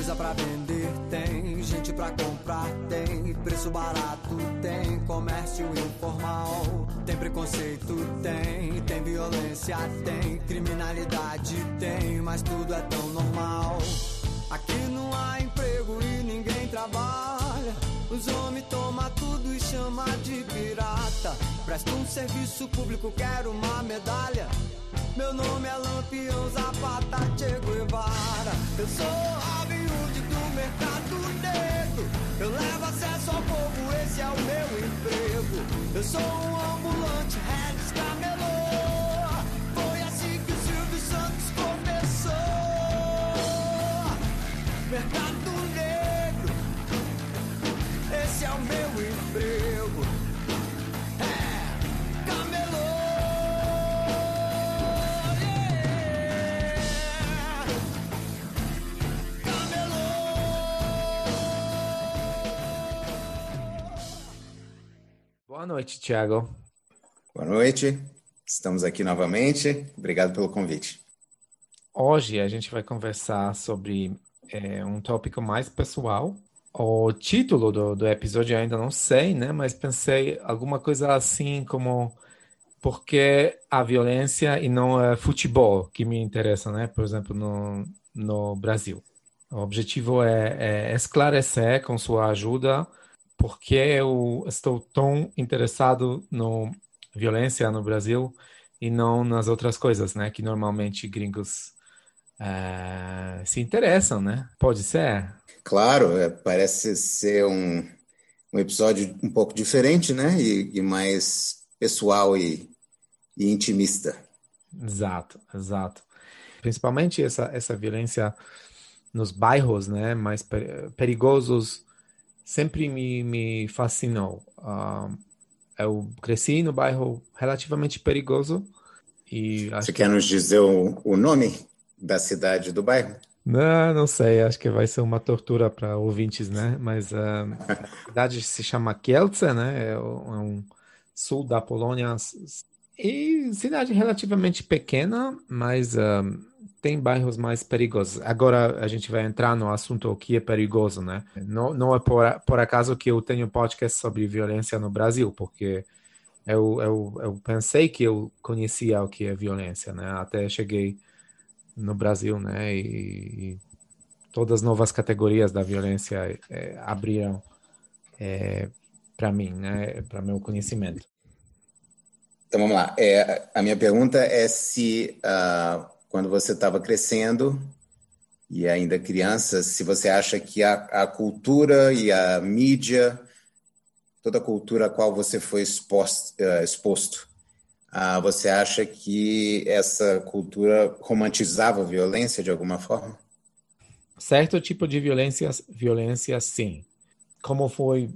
coisa pra vender, tem gente pra comprar, tem preço barato, tem comércio informal, tem preconceito, tem, tem violência, tem criminalidade, tem, mas tudo é tão normal. Aqui não há Os homens tomam tudo e chama de pirata. Presta um serviço público, quero uma medalha. Meu nome é Lampião Zapata Che Guevara. Eu sou Hood do mercado negro. Eu levo acesso ao povo, esse é o meu emprego. Eu sou um ambulante, Regis Boa noite, Thiago. Boa noite, estamos aqui novamente. Obrigado pelo convite. Hoje a gente vai conversar sobre é, um tópico mais pessoal. O título do, do episódio ainda não sei, né? Mas pensei alguma coisa assim como por que a violência e não é futebol que me interessa, né? Por exemplo, no, no Brasil. O objetivo é, é esclarecer com sua ajuda por que eu estou tão interessado no violência no Brasil e não nas outras coisas, né? Que normalmente gringos eh, se interessam, né? Pode ser? Claro, é, parece ser um, um episódio um pouco diferente, né? E, e mais pessoal e, e intimista. Exato, exato. Principalmente essa, essa violência nos bairros, né? Mais per- perigosos sempre me, me fascinou. Ah, eu cresci no bairro relativamente perigoso e acho Você quer nos dizer o, o nome da cidade do bairro? Não, não sei, acho que vai ser uma tortura para ouvintes, né? Mas ah, a cidade se chama Kielce, né? É é um sul da Polônia e cidade relativamente pequena, mas ah, tem bairros mais perigosos. Agora a gente vai entrar no assunto o que é perigoso, né? Não, não é por, por acaso que eu tenho podcast sobre violência no Brasil, porque eu, eu, eu pensei que eu conhecia o que é violência, né? Até cheguei no Brasil, né? E, e todas as novas categorias da violência eh, abriram para mim, né? Para meu conhecimento. Então vamos lá. É, a minha pergunta é se ah, quando você estava crescendo e ainda criança, se você acha que a, a cultura e a mídia, toda a cultura a qual você foi exposto, eh, exposto ah, você acha que essa cultura romantizava a violência de alguma forma? Certo tipo de violência, violência sim. Como foi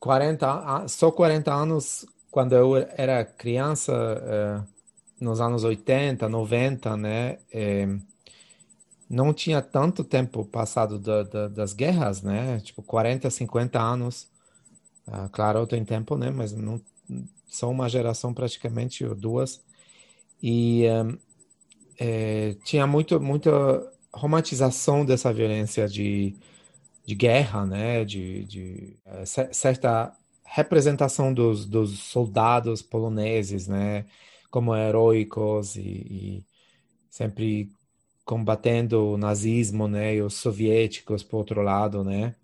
40, a- só 40 anos quando eu era criança, eh, nos anos 80, 90, né? eh, não tinha tanto tempo passado da- da- das guerras, né? Tipo 40, 50 anos. Ah, claro, tem tempo, né? Mas não são uma geração praticamente ou duas. E eh, eh, tinha muito, muita romantização dessa violência de, de guerra, né? De, de cer- certa representação dos, dos soldados poloneses, né? Como heróicos e, e sempre combatendo o nazismo, né? E os soviéticos, por outro lado, né?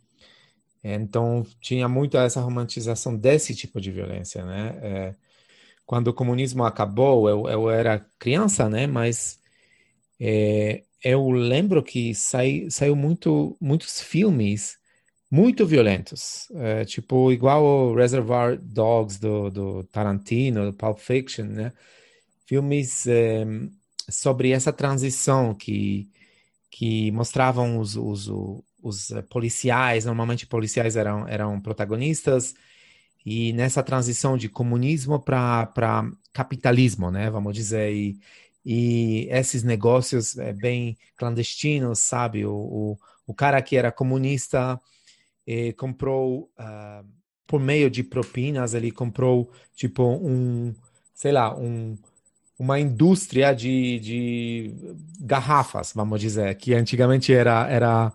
Então, tinha muito essa romantização desse tipo de violência, né? É, quando o comunismo acabou, eu, eu era criança, né? Mas é, eu lembro que sai, saiu muito, muitos filmes muito violentos, é, tipo igual o Reservoir Dogs do, do Tarantino, do Pulp Fiction, né? Filmes é, sobre essa transição que que mostravam os, os, os policiais, normalmente policiais eram, eram protagonistas, e nessa transição de comunismo para capitalismo, né, vamos dizer, e, e esses negócios é, bem clandestinos, sabe, o, o, o cara que era comunista eh, comprou, uh, por meio de propinas, ele comprou, tipo, um, sei lá, um uma indústria de, de garrafas, vamos dizer, que antigamente era, era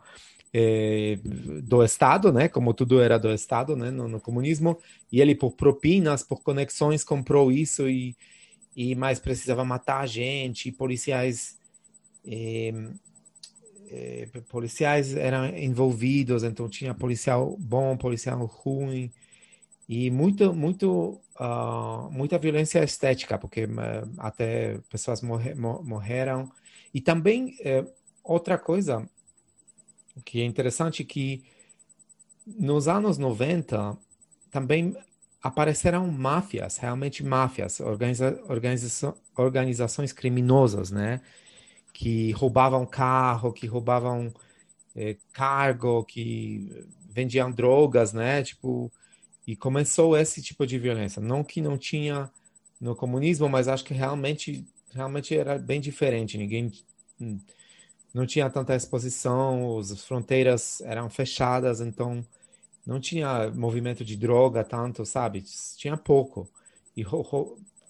é, do Estado, né? Como tudo era do Estado, né? No, no, comunismo. E ele, por propinas, por conexões, comprou isso e, e mais precisava matar a gente. E policiais, é, é, policiais eram envolvidos, então tinha policial bom, policial ruim e muito, muito, uh, muita violência estética, porque uh, até pessoas morre, morreram. E também uh, outra coisa que é interessante que nos anos 90 também apareceram máfias, realmente máfias, organiza, organiza, organizações criminosas, né? Que roubavam carro, que roubavam eh, cargo, que vendiam drogas, né? Tipo, e começou esse tipo de violência. Não que não tinha no comunismo, mas acho que realmente, realmente era bem diferente. Ninguém hum, não tinha tanta exposição, as fronteiras eram fechadas, então não tinha movimento de droga tanto, sabe? Tinha pouco. E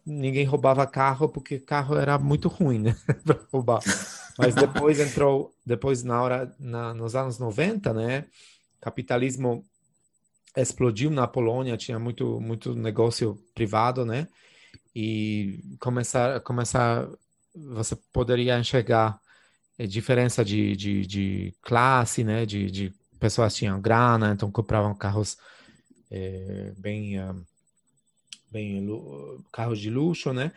ninguém roubava carro porque carro era muito ruim, né? para roubar. Mas depois entrou, depois na hora, na, nos anos 90, né? Capitalismo explodiu na Polônia, tinha muito muito negócio privado, né? E começar começar você poderia enxergar a diferença de, de, de classe, né? De, de pessoas tinham grana, então compravam carros é, bem uh, bem carros de luxo, né?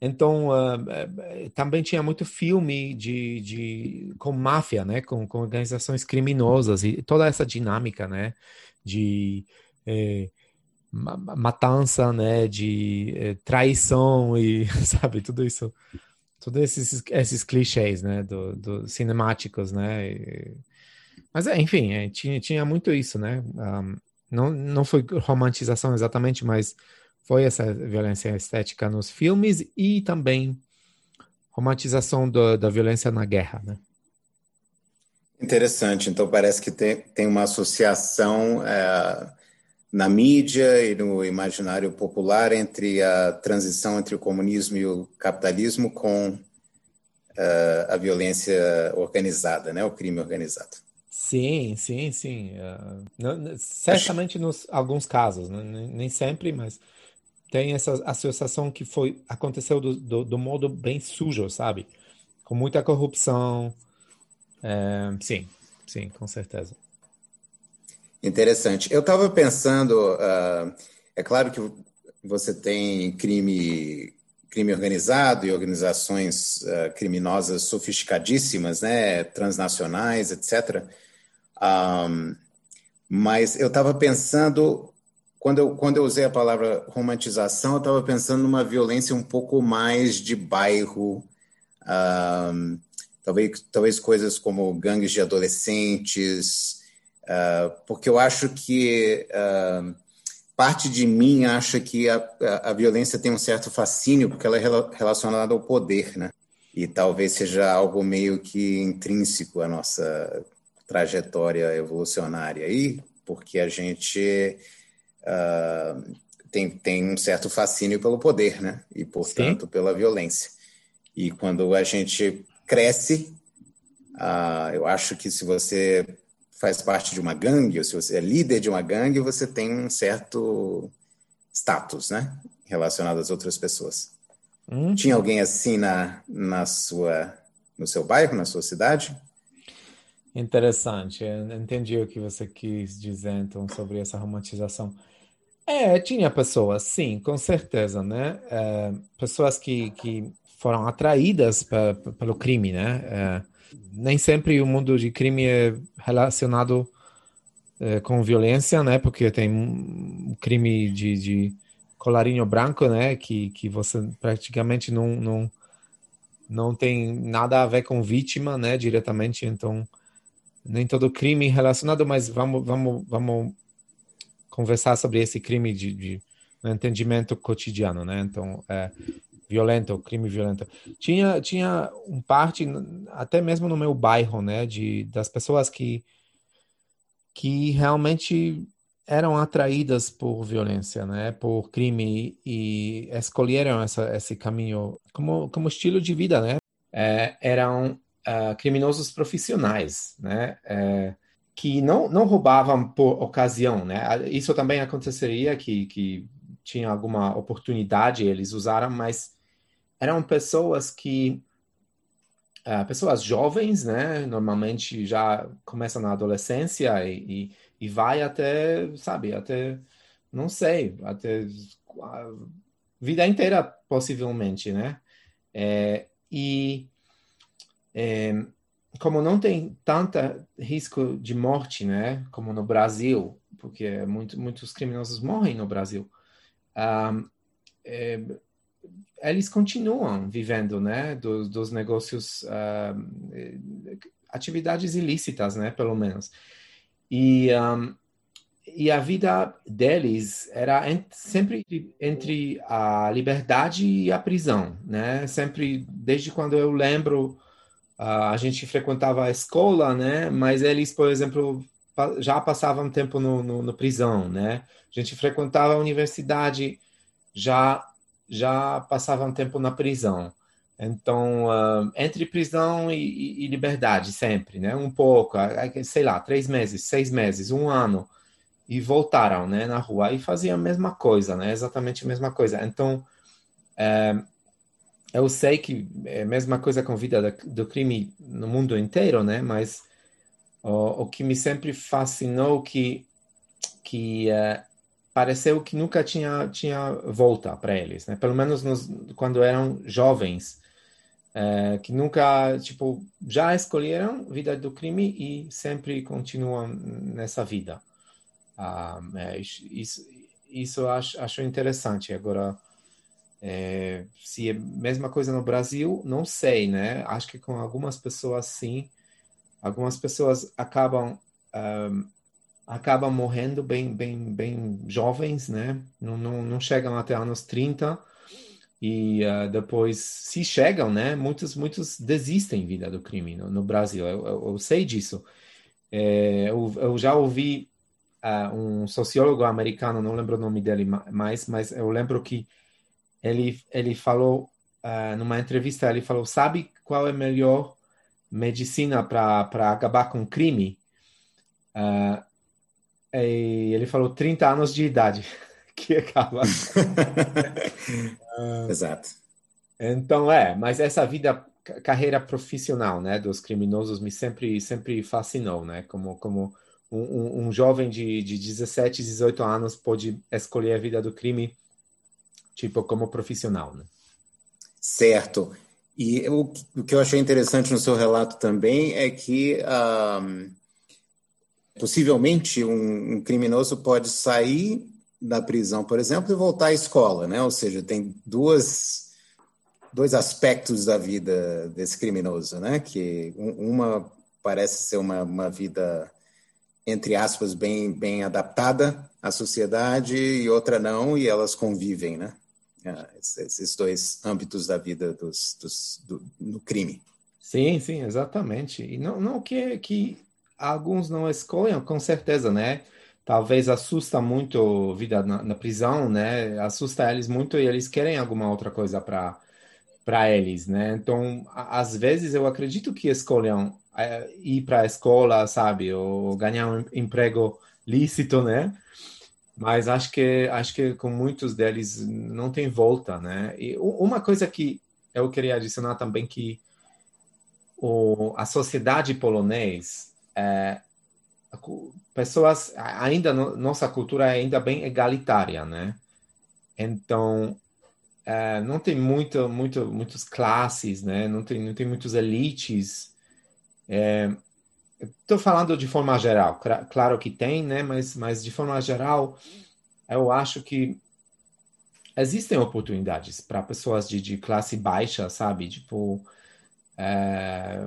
Então uh, também tinha muito filme de, de com máfia, né? Com, com organizações criminosas e toda essa dinâmica, né? de é, matança, né, de é, traição e sabe tudo isso, todos esses esses clichês, né, do, do cinemáticos, né. E, mas é, enfim, é, tinha tinha muito isso, né. Um, não não foi romantização exatamente, mas foi essa violência estética nos filmes e também romantização do, da violência na guerra, né. Interessante. Então, parece que tem, tem uma associação é, na mídia e no imaginário popular entre a transição entre o comunismo e o capitalismo com é, a violência organizada, né? o crime organizado. Sim, sim, sim. Uh, certamente nos alguns casos, né? nem sempre, mas tem essa associação que foi aconteceu do, do, do modo bem sujo, sabe? Com muita corrupção, é, sim, sim, com certeza. Interessante. Eu estava pensando, uh, é claro que você tem crime, crime organizado e organizações uh, criminosas sofisticadíssimas, né, transnacionais, etc. Um, mas eu estava pensando, quando eu, quando eu usei a palavra romantização, eu estava pensando numa violência um pouco mais de bairro. Talvez, talvez coisas como gangues de adolescentes, uh, porque eu acho que uh, parte de mim acha que a, a, a, violência tem um certo fascínio, porque ela é relacionada ao poder, né? E talvez seja algo meio que intrínseco à nossa trajetória evolucionária aí, porque a gente uh, tem, tem um certo fascínio pelo poder, né? E, portanto, Sim. pela violência. E quando a gente cresce. Uh, eu acho que se você faz parte de uma gangue, ou se você é líder de uma gangue, você tem um certo status, né? Relacionado às outras pessoas. Hum. Tinha alguém assim na, na sua, no seu bairro, na sua cidade? Interessante. Eu entendi o que você quis dizer, então, sobre essa romantização. É, tinha pessoas, sim, com certeza, né? É, pessoas que, que foram atraídas pra, pelo crime, né? É, nem sempre o mundo de crime é relacionado é, com violência, né? Porque tem um crime de, de colarinho branco, né? Que, que você praticamente não, não, não tem nada a ver com vítima, né? Diretamente, então nem todo crime relacionado, mas vamos, vamos, vamos conversar sobre esse crime de, de entendimento cotidiano, né? Então, é, violento, crime violento. Tinha, tinha um parte, até mesmo no meu bairro, né, de, das pessoas que, que realmente eram atraídas por violência, né, por crime e escolheram essa, esse caminho como, como estilo de vida, né. É, eram uh, criminosos profissionais, né. É, que não, não roubavam por ocasião, né? Isso também aconteceria que, que tinha alguma oportunidade eles usaram, mas eram pessoas que uh, pessoas jovens, né? Normalmente já começam na adolescência e, e, e vai até, sabe, até não sei, até a vida inteira possivelmente, né? É, e é, como não tem tanta risco de morte, né, como no Brasil, porque muito, muitos criminosos morrem no Brasil, um, é, eles continuam vivendo, né, dos, dos negócios, uh, atividades ilícitas, né, pelo menos. E, um, e a vida deles era sempre entre a liberdade e a prisão, né? Sempre, desde quando eu lembro, a gente frequentava a escola, né? Mas eles, por exemplo, já passavam tempo no, no, no prisão, né? A gente frequentava a universidade, já já passavam tempo na prisão. Então, uh, entre prisão e, e, e, liberdade, sempre, né? Um pouco, sei lá, três meses, seis meses, um ano, e voltaram, né, na rua e faziam a mesma coisa, né? Exatamente a mesma coisa. Então, é, eu sei que é a mesma coisa com a vida do crime no mundo inteiro, né? Mas o, o que me sempre fascinou que que é, pareceu que nunca tinha tinha volta para eles, né? Pelo menos nos, quando eram jovens, é, que nunca tipo já escolheram vida do crime e sempre continuam nessa vida. Ah, é, isso isso acho, acho interessante. Agora é, se é a mesma coisa no Brasil, não sei, né? Acho que com algumas pessoas sim. Algumas pessoas acabam um, acabam morrendo bem bem bem jovens, né? Não, não, não chegam até anos 30 e uh, depois se chegam, né? Muitos muitos desistem vida do crime no, no Brasil. Eu, eu, eu, sei disso. É, eu, eu, já ouvi uh, um sociólogo americano, não lembro o nome dele mais, mas eu lembro que ele, ele falou, uh, numa entrevista, ele falou, sabe qual é a melhor medicina para acabar com crime? Uh, e ele falou 30 anos de idade, que acaba. uh, Exato. Então, é, mas essa vida, carreira profissional, né, dos criminosos me sempre, sempre fascinou, né, como, como um, um, jovem de, de 17, 18 anos pode escolher a vida do crime tipo como profissional, né? Certo. E o, o que eu achei interessante no seu relato também é que um, possivelmente um, um, criminoso pode sair da prisão, por exemplo, e voltar à escola, né? Ou seja, tem duas dois aspectos da vida desse criminoso, né? Que uma parece ser uma, uma vida entre aspas bem bem adaptada à sociedade e outra não, e elas convivem, né? Ah, esses dois âmbitos da vida dos, dos, do, no crime. Sim, sim, exatamente. E não, não que, que alguns não escolham, com certeza, né? Talvez assusta muito a vida na, na prisão, né? Assusta eles muito e eles querem alguma outra coisa para eles, né? Então, às vezes eu acredito que escolham é, ir para a escola, sabe, ou ganhar um emprego lícito, né? Mas acho que acho que com muitos deles não tem volta, né? E uma coisa que eu queria adicionar também que o, a sociedade polonês é, pessoas ainda no, nossa cultura é ainda bem egalitária, né? Então é, não tem muito muito muitas classes, né? Não tem não tem muitos elites. É, Estou falando de forma geral, claro que tem, né? Mas, mas de forma geral, eu acho que existem oportunidades para pessoas de, de classe baixa, sabe? Tipo, é,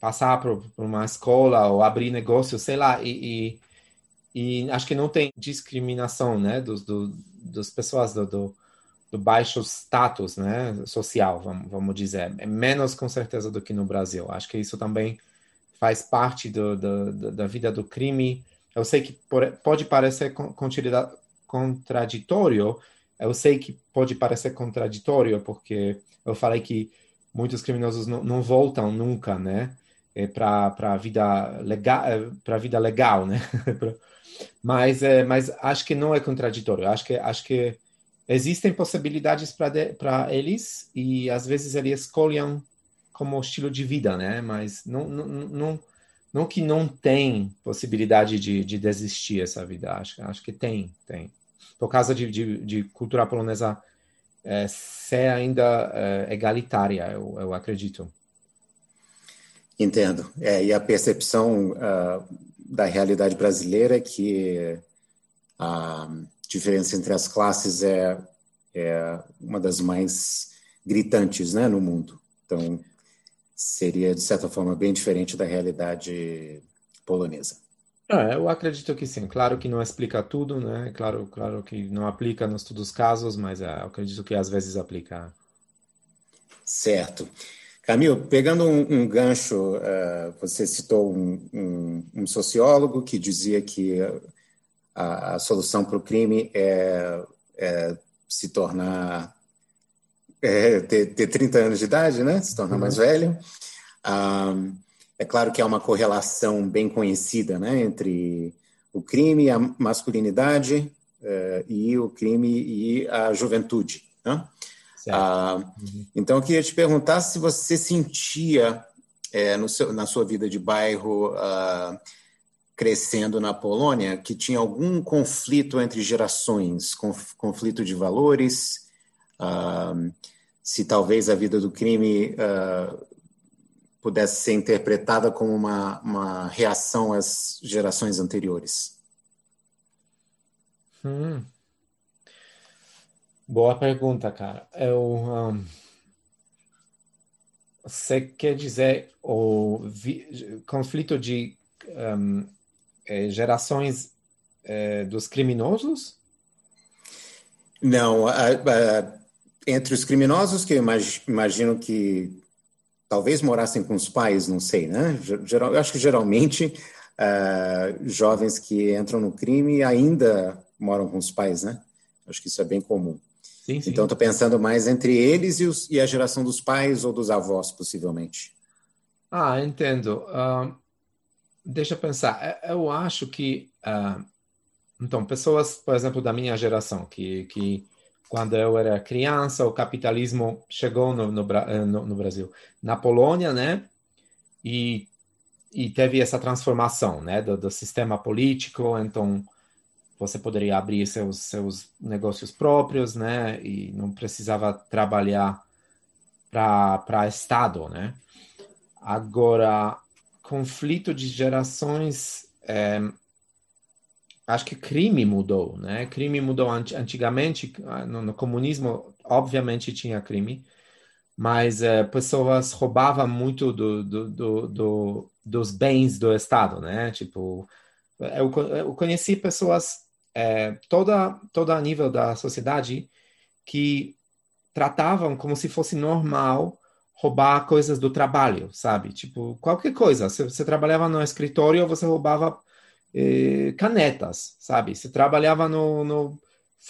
passar por, por, uma escola ou abrir negócio, sei lá, e, e, e acho que não tem discriminação, né? Dos, do, das pessoas do, do, do, baixo status, né? Social, vamos, vamos dizer. É menos com certeza do que no Brasil. Acho que isso também faz parte do, do, da vida do crime. Eu sei que pode parecer contraditório, eu sei que pode parecer contraditório, porque eu falei que muitos criminosos não, não voltam nunca, né? é, para a vida legal, é, para vida legal, né? mas, é, mas acho que não é contraditório. Acho que acho que existem possibilidades para eles e às vezes eles escolhem como estilo de vida, né? Mas não, não, não, não que não tem possibilidade de, de desistir essa vida. Acho, acho que tem, tem. Por causa de, de, de cultura polonesa é, ser ainda é, egalitária, eu, eu acredito. Entendo. É, e a percepção uh, da realidade brasileira é que a diferença entre as classes é, é uma das mais gritantes né, no mundo. Então, seria, de certa forma, bem diferente da realidade polonesa. É, eu acredito que sim. Claro que não explica tudo, né? Claro, claro que não aplica nos todos os casos, mas é, acredito que às vezes aplica. Certo. Camilo, pegando um, um gancho, uh, você citou um, um, um, sociólogo que dizia que a, a solução para o crime é, é, se tornar é, ter, ter 30 anos de idade, né? Se tornar uhum. mais velho. Um, é claro que há uma correlação bem conhecida, né, entre o crime, a masculinidade uh, e o crime e a juventude, né? Ah, uhum. Então, eu queria te perguntar se você sentia no seu, na sua vida de bairro, ah, crescendo na Polônia, que tinha algum conflito entre gerações, conf, conflito de valores, ah, se talvez a vida do crime pudesse ser interpretada como uma, uma reação às gerações anteriores. Hum. Boa pergunta, cara. Eu, um, você quer dizer o vi, conflito de um, é, gerações é, dos criminosos? Não, a, a, entre os criminosos, que eu imagino que talvez morassem com os pais, não sei, né? Geral, eu acho que geralmente uh, jovens que entram no crime ainda moram com os pais, né? Acho que isso é bem comum. Sim, sim. Então, estou pensando mais entre eles e, os, e, a geração dos pais ou dos avós, possivelmente. Ah, entendo. Uh, deixa eu pensar. É, eu acho que. Uh, então, pessoas, por exemplo, da minha geração, que, que quando eu era criança, o capitalismo chegou no, no, eh, no, no Brasil. Na Polônia, né? E, e teve essa transformação, né? Do, do sistema político. Então você poderia abrir seus, seus negócios próprios, né? E não precisava trabalhar para Estado, né? Agora, conflito de gerações, é, acho que crime mudou, né? Crime mudou antigamente, no, no comunismo, obviamente tinha crime, mas é, pessoas roubavam muito do, do, do, do, dos bens do Estado, né? Tipo, eu, eu conheci pessoas é, toda, toda a nível da sociedade que tratavam como se fosse normal roubar coisas do trabalho, sabe? Tipo, qualquer coisa. Se você trabalhava no escritório, você roubava eh, canetas, sabe? Se trabalhava no, no,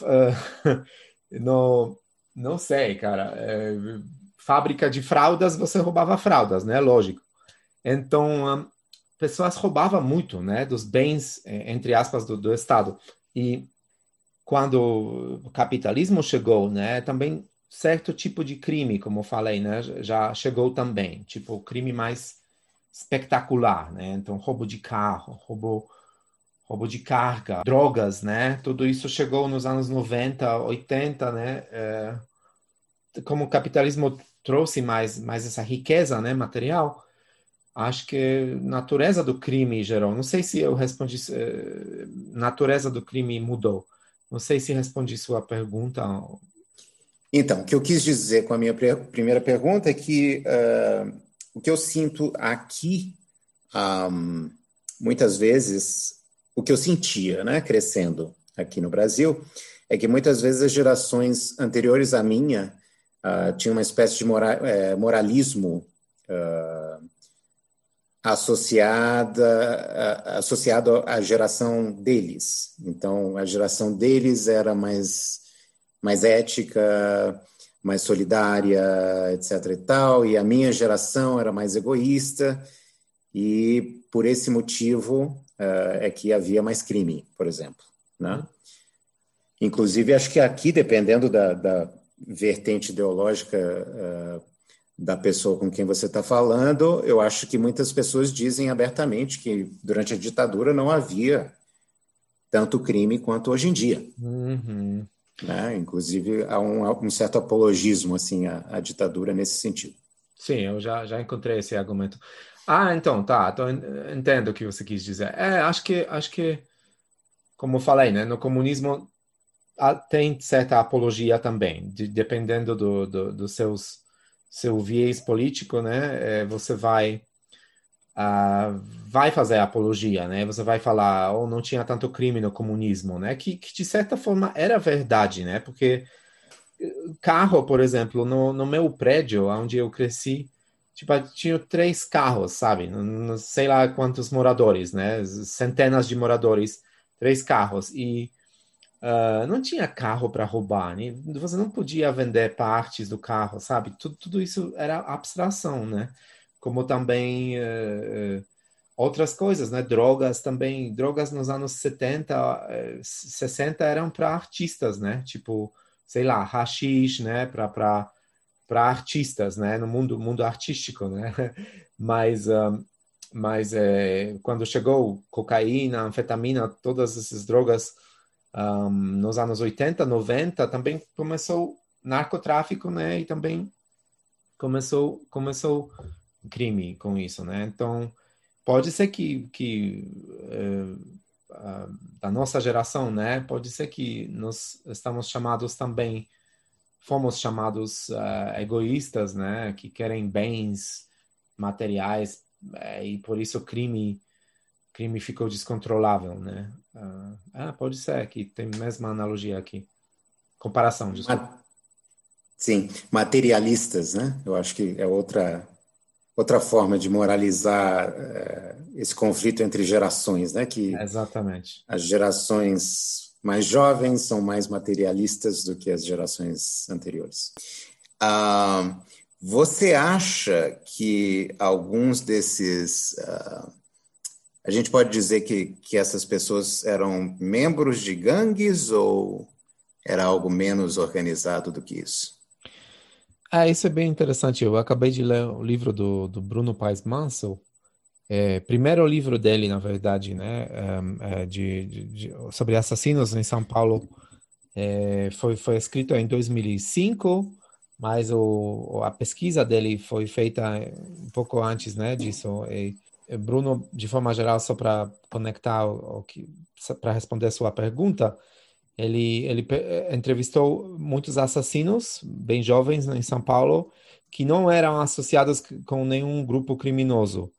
uh, no não sei, cara, é, fábrica de fraldas, você roubava fraldas, né? Lógico. Então, um, pessoas roubavam muito, né? Dos bens, entre aspas, do, do Estado. E quando o capitalismo chegou, né, também certo tipo de crime, como eu falei, né, já chegou também, tipo crime mais espetacular, né? Então roubo de carro, roubo roubo de carga, drogas, né? Tudo isso chegou nos anos 90, 80, né? É, como o capitalismo trouxe mais mais essa riqueza, né, material, acho que natureza do crime gerou. Não sei se eu respondi. Uh, natureza do crime mudou. Não sei se respondi sua pergunta. Então, o que eu quis dizer com a minha primeira pergunta é que uh, o que eu sinto aqui, um, muitas vezes, o que eu sentia, né, crescendo aqui no Brasil, é que muitas vezes as gerações anteriores à minha uh, tinham uma espécie de mora eh, moralismo uh, associada associado à geração deles. Então, a geração deles era mais mais ética, mais solidária, etc e tal, e a minha geração era mais egoísta. e por esse motivo uh, é que havia mais crime, por exemplo. Né? Inclusive, acho que aqui, dependendo da, da vertente ideológica uh, da pessoa com quem você está falando, eu acho que muitas pessoas dizem abertamente que durante a ditadura não havia tanto crime quanto hoje em dia. Uhum. Né? Inclusive, há um, um, certo apologismo assim à, à, ditadura nesse sentido. Sim, eu já, já encontrei esse argumento. Ah, então, tá, então, entendo o que você quis dizer. É, acho que, acho que, como eu falei, né, no comunismo tem certa apologia também, de, dependendo do, do, dos seus seu viés político, né, é, você vai uh, vai fazer apologia, né? Você vai falar, ou oh, não tinha tanto crime no comunismo, né? Que, que, de certa forma era verdade, né? Porque eh, carro, por exemplo, no, no meu prédio, onde eu cresci, tipo, tinha três carros, sabe? Não, sei lá quantos moradores, né? Centenas de moradores, três carros e Uh, não tinha carro para roubar, né? você não podia vender partes do carro, sabe? Tudo, tudo isso era abstração, né? Como também uh, outras coisas, né? Drogas também, drogas nos anos 70, 60 eram para artistas, né? Tipo, sei lá, hashish, né? Para para artistas, né? No mundo mundo artístico, né? Mas um, mas é, quando chegou cocaína, anfetamina, todas essas drogas um, nos anos 80, 90, também começou narcotráfico, né? E também começou começou crime com isso, né? Então pode ser que que uh, uh, da nossa geração, né? Pode ser que nós estamos chamados também fomos chamados uh, egoístas, né? Que querem bens materiais eh, e por isso o crime crime ficou descontrolável, né? Uh, ah, pode ser que tem a mesma analogia aqui. Comparação, desculpa. Sim, materialistas, né? Eu acho que é outra outra forma de moralizar uh, esse conflito entre gerações, né? Que Exatamente. As gerações mais jovens são mais materialistas do que as gerações anteriores. Uh, você acha que alguns desses uh, a gente pode dizer que, que essas pessoas eram membros de gangues ou era algo menos organizado do que isso? Ah, isso é bem interessante. Eu acabei de ler o livro do, do Bruno Paes Mansell. É, primeiro livro dele, na verdade, né, é, de, de, de, sobre assassinos em São Paulo, é, foi, foi escrito em 2005, mas o, a pesquisa dele foi feita um pouco antes né, disso. E, Bruno, de forma geral, só para conectar para responder a sua pergunta, ele ele eh, entrevistou muitos assassinos bem jovens em São Paulo que não eram associados com nenhum grupo criminoso.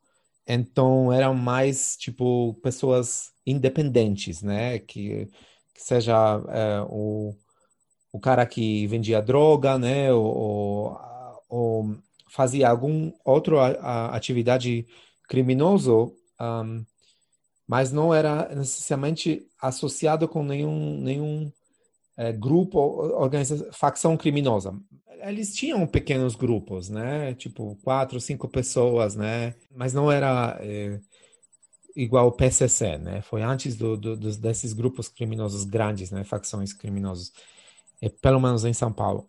Então eram mais tipo pessoas independentes, né? Que, que seja é, o, o cara que vendia droga, né? Ou, ou fazia algum outra atividade criminoso, um, mas não era necessariamente associado com nenhum, nenhum é, grupo, organização, facção criminosa. Eles tinham pequenos grupos, né? Tipo, quatro, cinco pessoas, né? Mas não era é, igual o PCC, né? Foi antes do, do, desses grupos criminosos grandes, né? Facções criminosas, é, pelo menos em São Paulo.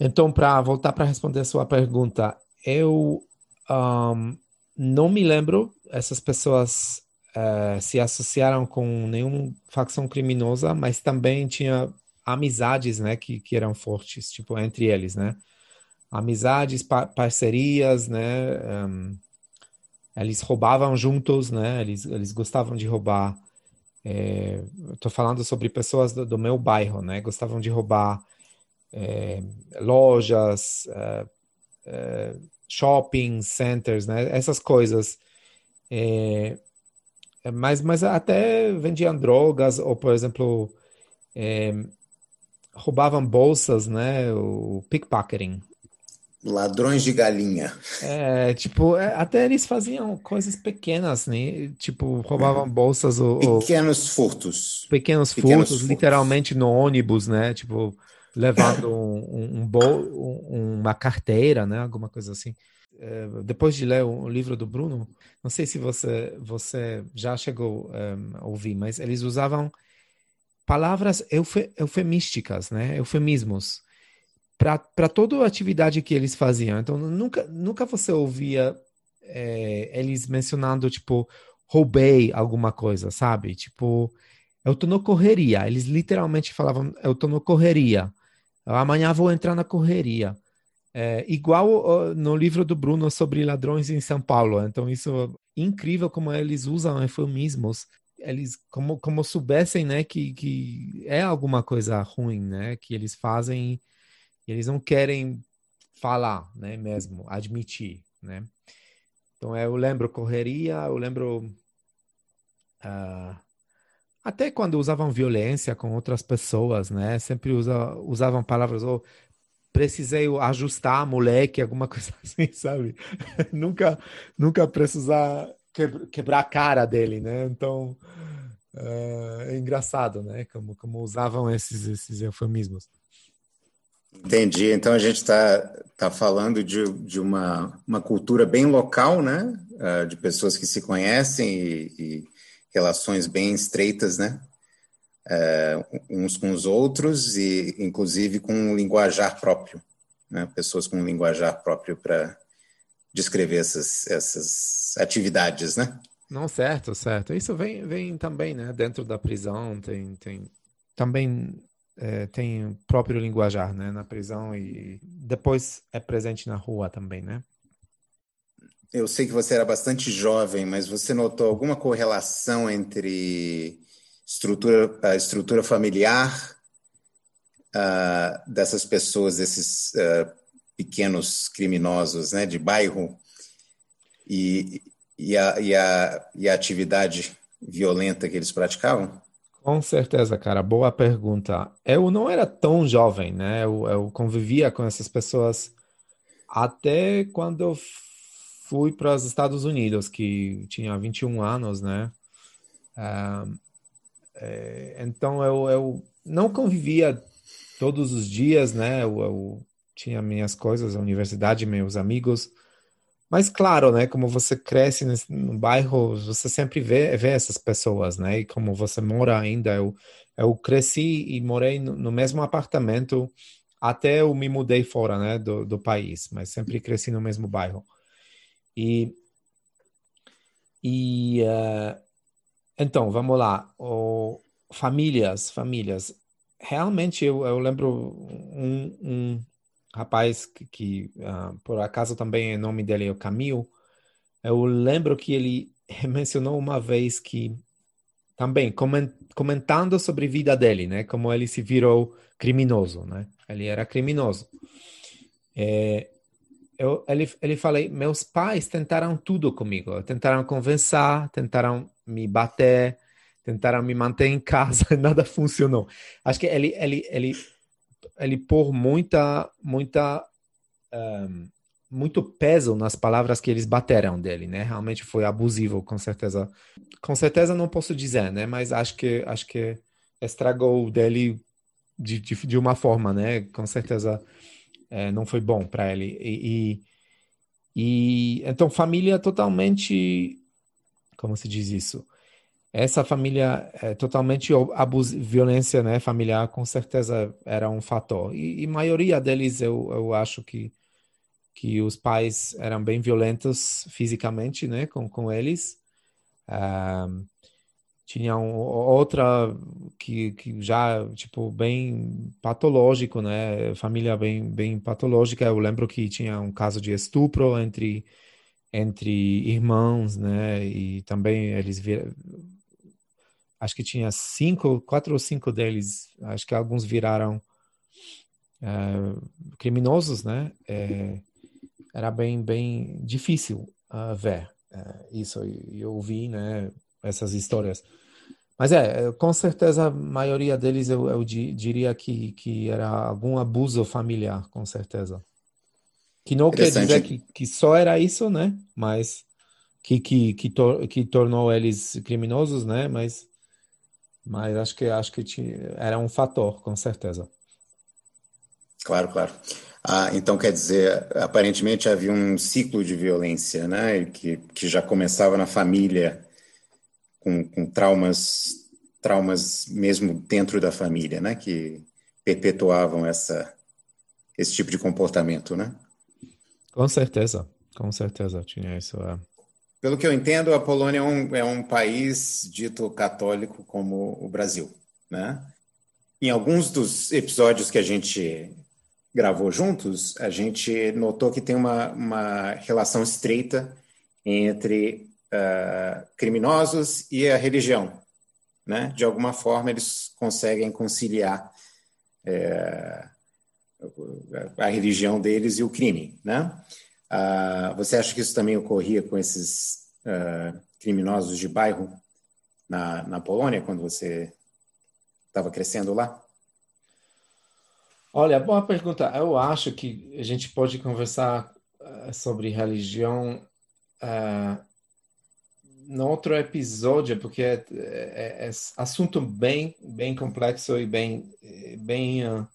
Então, para voltar para responder a sua pergunta, eu um, não me lembro essas pessoas uh, se associaram com nenhuma facção criminosa, mas também tinha amizades, né, que, que eram fortes, tipo, entre eles, né? Amizades, par parcerias, né? Um, eles roubavam juntos, né? Eles, eles gostavam de roubar. Estou é, falando sobre pessoas do, do, meu bairro, né? Gostavam de roubar é, lojas, é shopping centers, né? Essas coisas. É, mas, mas até vendiam drogas, ou, por exemplo, é, roubavam bolsas, né? O pickpocketing. Ladrões de galinha. É, tipo, é, até eles faziam coisas pequenas, né? Tipo, roubavam bolsas ou... Pequenos furtos. Pequenos, pequenos furtos, furtos, literalmente no ônibus, né? Tipo, levando um, um, bol, uma carteira, né? Alguma coisa assim. É, depois de ler o, livro do Bruno, não sei se você você já chegou um, a ouvir, mas eles usavam palavras euf, eufemísticas, né? Eufemismos para toda a atividade que eles faziam. Então nunca nunca você ouvia é, eles mencionando tipo roubei alguma coisa, sabe? Tipo eu tô no correria. Eles literalmente falavam eu tô no correria. Amanhã vou entrar na correria. É, igual no livro do Bruno sobre ladrões em São Paulo. Então, isso é incrível como eles usam eufemismos. Eles, como, como soubessem, né, que, que é alguma coisa ruim, né, que eles fazem e eles não querem falar, né, mesmo, admitir, né. Então, eu lembro correria, eu lembro... Uh, até quando usavam violência com outras pessoas, né? Sempre usa, usavam palavras, ou oh, precisei ajustar moleque, alguma coisa assim, sabe? nunca, nunca precisar quebrar a cara dele, né? Então, uh, é engraçado, né? Como, como usavam esses, esses eufemismos. Entendi. Então a gente está tá falando de, de uma, uma cultura bem local, né? Uh, de pessoas que se conhecem e, e relações bem estreitas, né? É, uns com os outros e, inclusive, com um linguajar próprio, né? Pessoas com um linguajar próprio para descrever essas, essas atividades, né? Não, certo, certo. Isso vem, vem também, né? Dentro da prisão tem, tem também é, tem próprio linguajar, né? Na prisão e depois é presente na rua também, né? Eu sei que você era bastante jovem, mas você notou alguma correlação entre estrutura, a estrutura familiar uh, dessas pessoas, desses uh, pequenos criminosos né, de bairro e, e, a, e, a, e a atividade violenta que eles praticavam? Com certeza, cara. Boa pergunta. Eu não era tão jovem, né? Eu, eu convivia com essas pessoas até quando eu fui para os Estados Unidos, que tinha 21 anos, né? Uh, é, então eu, eu não convivia todos os dias, né? Eu, eu, tinha minhas coisas, a universidade, meus amigos. Mas claro, né? Como você cresce nesse, no bairro, você sempre vê, vê essas pessoas, né? E como você mora ainda, eu, eu cresci e morei no, no mesmo apartamento até eu me mudei fora, né? Do, do país, mas sempre cresci no mesmo bairro. E, e uh, então, vamos lá. Famílias, famílias. Realmente, eu, eu lembro um, um rapaz que, que uh, por acaso também o nome dele é o Camil. Eu lembro que ele mencionou uma vez que também comentando sobre a vida dele, né? Como ele se virou criminoso, né? Ele era criminoso. É, eu, ele, ele falei, meus pais tentaram tudo comigo, tentaram convencer, tentaram me bater, tentaram me manter em casa, nada funcionou. Acho que ele, ele, ele, ele pôr muita, muita, um, muito peso nas palavras que eles bateram dele, né? Realmente foi abusivo, com certeza. Com certeza não posso dizer, né? Mas acho que, acho que estragou dele de, de, de uma forma, né? Com certeza é, não foi bom para ele. E, e, e, então família totalmente, como se diz isso? Essa família é totalmente abus, violência, né, familiar, com certeza era um fator. E, e maioria deles eu, eu acho que que os pais eram bem violentos fisicamente, né, com com eles. Um, tinha um, outra que, que já tipo bem patológico né família bem bem patológica eu lembro que tinha um caso de estupro entre entre irmãos né e também eles vir... acho que tinha cinco quatro ou cinco deles acho que alguns viraram uh, criminosos né é, era bem bem difícil uh, ver uh, isso e eu ouvi né essas histórias. Mas é, com certeza a maioria deles eu, eu diria que, que era algum abuso familiar, com certeza. Que não quer dizer que, que só era isso, né? Mas que, que, que, tor que tornou eles criminosos, né? Mas, mas acho que acho que tinha, era um fator, com certeza. Claro, claro. Ah, então, quer dizer, aparentemente havia um ciclo de violência, né? Que, que já começava na família, com, com traumas, traumas mesmo dentro da família, né? Que perpetuavam essa, esse tipo de comportamento, né? Com certeza, com certeza tinha isso. É. Pelo que eu entendo, a Polônia é um, é um país dito católico como o Brasil, né? Em alguns dos episódios que a gente gravou juntos, a gente notou que tem uma, uma relação estreita entre uh, criminosos e a religião. Né? De alguma forma, eles conseguem conciliar é, a religião deles e o crime. Né? Uh, você acha que isso também ocorria com esses uh, criminosos de bairro na, na Polônia, quando você estava crescendo lá? Olha, boa pergunta. Eu acho que a gente pode conversar uh, sobre religião uh, no outro episódio, porque é, é, é, assunto bem, bem complexo e bem, bem uh,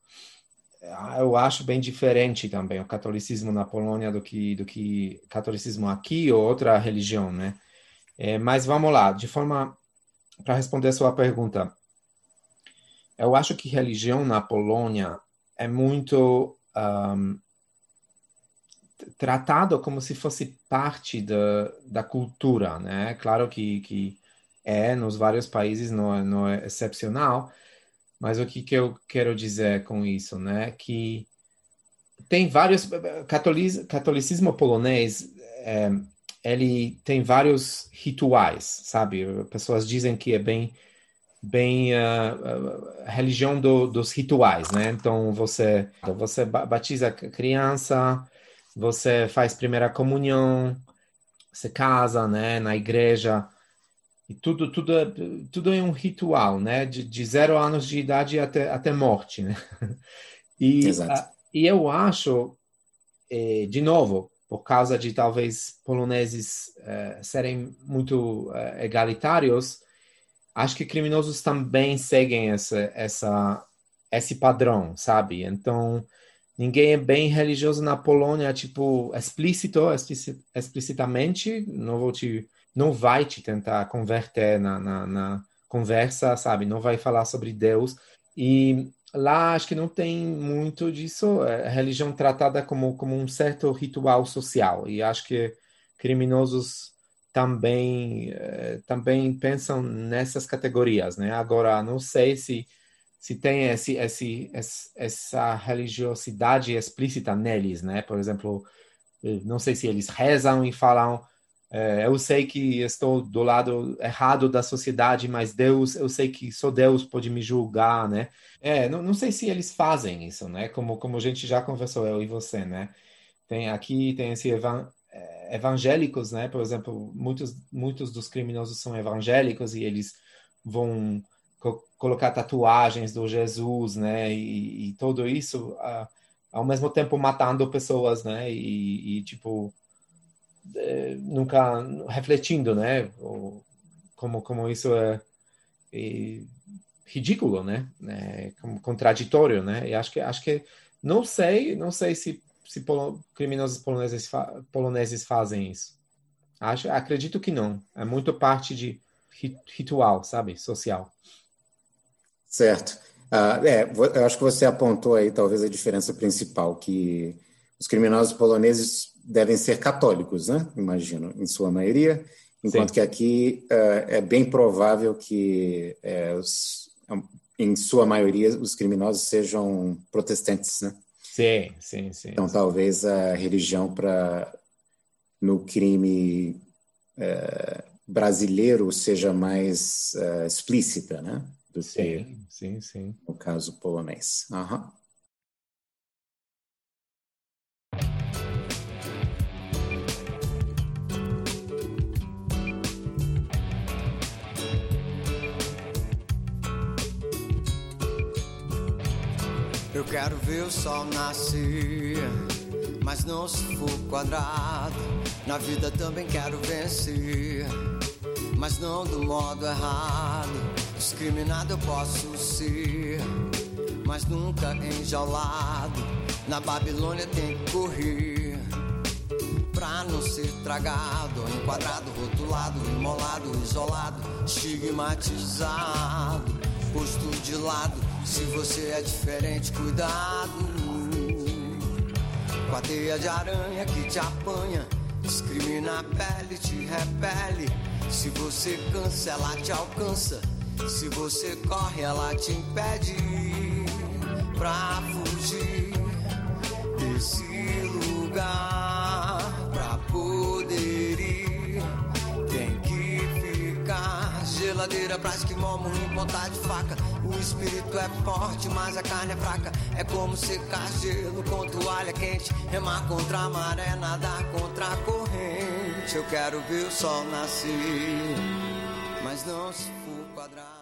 eu acho bem diferente também o catolicismo na Polônia do que do que catolicismo aqui ou outra religião, né? É, mas vamos lá, de forma para responder a sua pergunta, eu acho que religião na Polônia é muito um, tratado como se fosse parte da, da cultura, né? Claro que, que é, nos vários países não é, não é excepcional, mas o que, que eu quero dizer com isso, né? Que tem vários... Catolic, catolicismo polonês, é, ele tem vários rituais, sabe? Pessoas dizem que é bem bem uh, a religião do, dos rituais, né? Então você você batiza criança, você faz primeira comunhão, você casa, né? Na igreja e tudo tudo é, tudo é um ritual, né? De, de zero anos de idade até até morte, né? E Exato. e eu acho, eh, de novo, por causa de talvez poloneses eh, serem muito eh, egalitários acho que criminosos também seguem essa, essa, esse padrão, sabe? Então, ninguém é bem religioso na Polônia, tipo, explícito, explicitamente, não vou te, não vai te tentar converter na, na, na conversa, sabe? Não vai falar sobre Deus. E lá acho que não tem muito disso. É a religião tratada como, como um certo ritual social. E acho que criminosos também eh, também pensam nessas categorias, né? Agora não sei se se tem esse, esse, essa religiosidade explícita neles, né? Por exemplo, não sei se eles rezam e falam é, eu sei que estou do lado errado da sociedade, mas Deus, eu sei que só Deus pode me julgar, né? É, não, não sei se eles fazem isso, né? Como, como a gente já conversou, eu e você, né? Tem aqui, tem esse evangélicos, né? Por exemplo, muitos, muitos dos criminosos são evangélicos e eles vão co colocar tatuagens do Jesus, né? E, e tudo isso, uh, ao mesmo tempo matando pessoas, né? E, e tipo, é, nunca refletindo, né? Como, como isso é, é ridículo, né? É, contraditório, né? E acho que, acho que não sei, não sei se se criminosos poloneses, fa poloneses fazem isso. Acho, acredito que não. É muito parte de ritual, sabe? Social. Certo. Uh, é, eu acho que você apontou aí talvez a diferença principal, que os criminosos poloneses devem ser católicos, né? Imagino, em sua maioria, enquanto Sim. que aqui uh, é bem provável que, uh, os, em sua maioria, os criminosos sejam protestantes, né? Sim, sim, sim. Então, talvez a religião para no crime é, brasileiro seja mais é, explícita, né? Do sim, que sim, sim. no caso polonês. Uhum. Eu quero ver o sol nascer, mas não se for quadrado. Na vida também quero vencer, mas não do modo errado. Discriminado eu posso ser, mas nunca enjaulado. Na Babilônia tem que correr pra não ser tragado, enquadrado, rotulado, imolado, isolado, estigmatizado, posto de lado. Se você é diferente, cuidado. Com a teia de aranha que te apanha, discrimina a pele, te repele. Se você cansa, ela te alcança. Se você corre, ela te impede pra fugir desse lugar. Pra poder ir, tem que ficar. Geladeira pra esquimó, em ponta de faca. O espírito é forte, mas a carne é fraca. É como secar gelo com toalha quente. Remar contra a maré, nadar contra a corrente. Eu quero ver o sol nascer, mas não se for quadrado.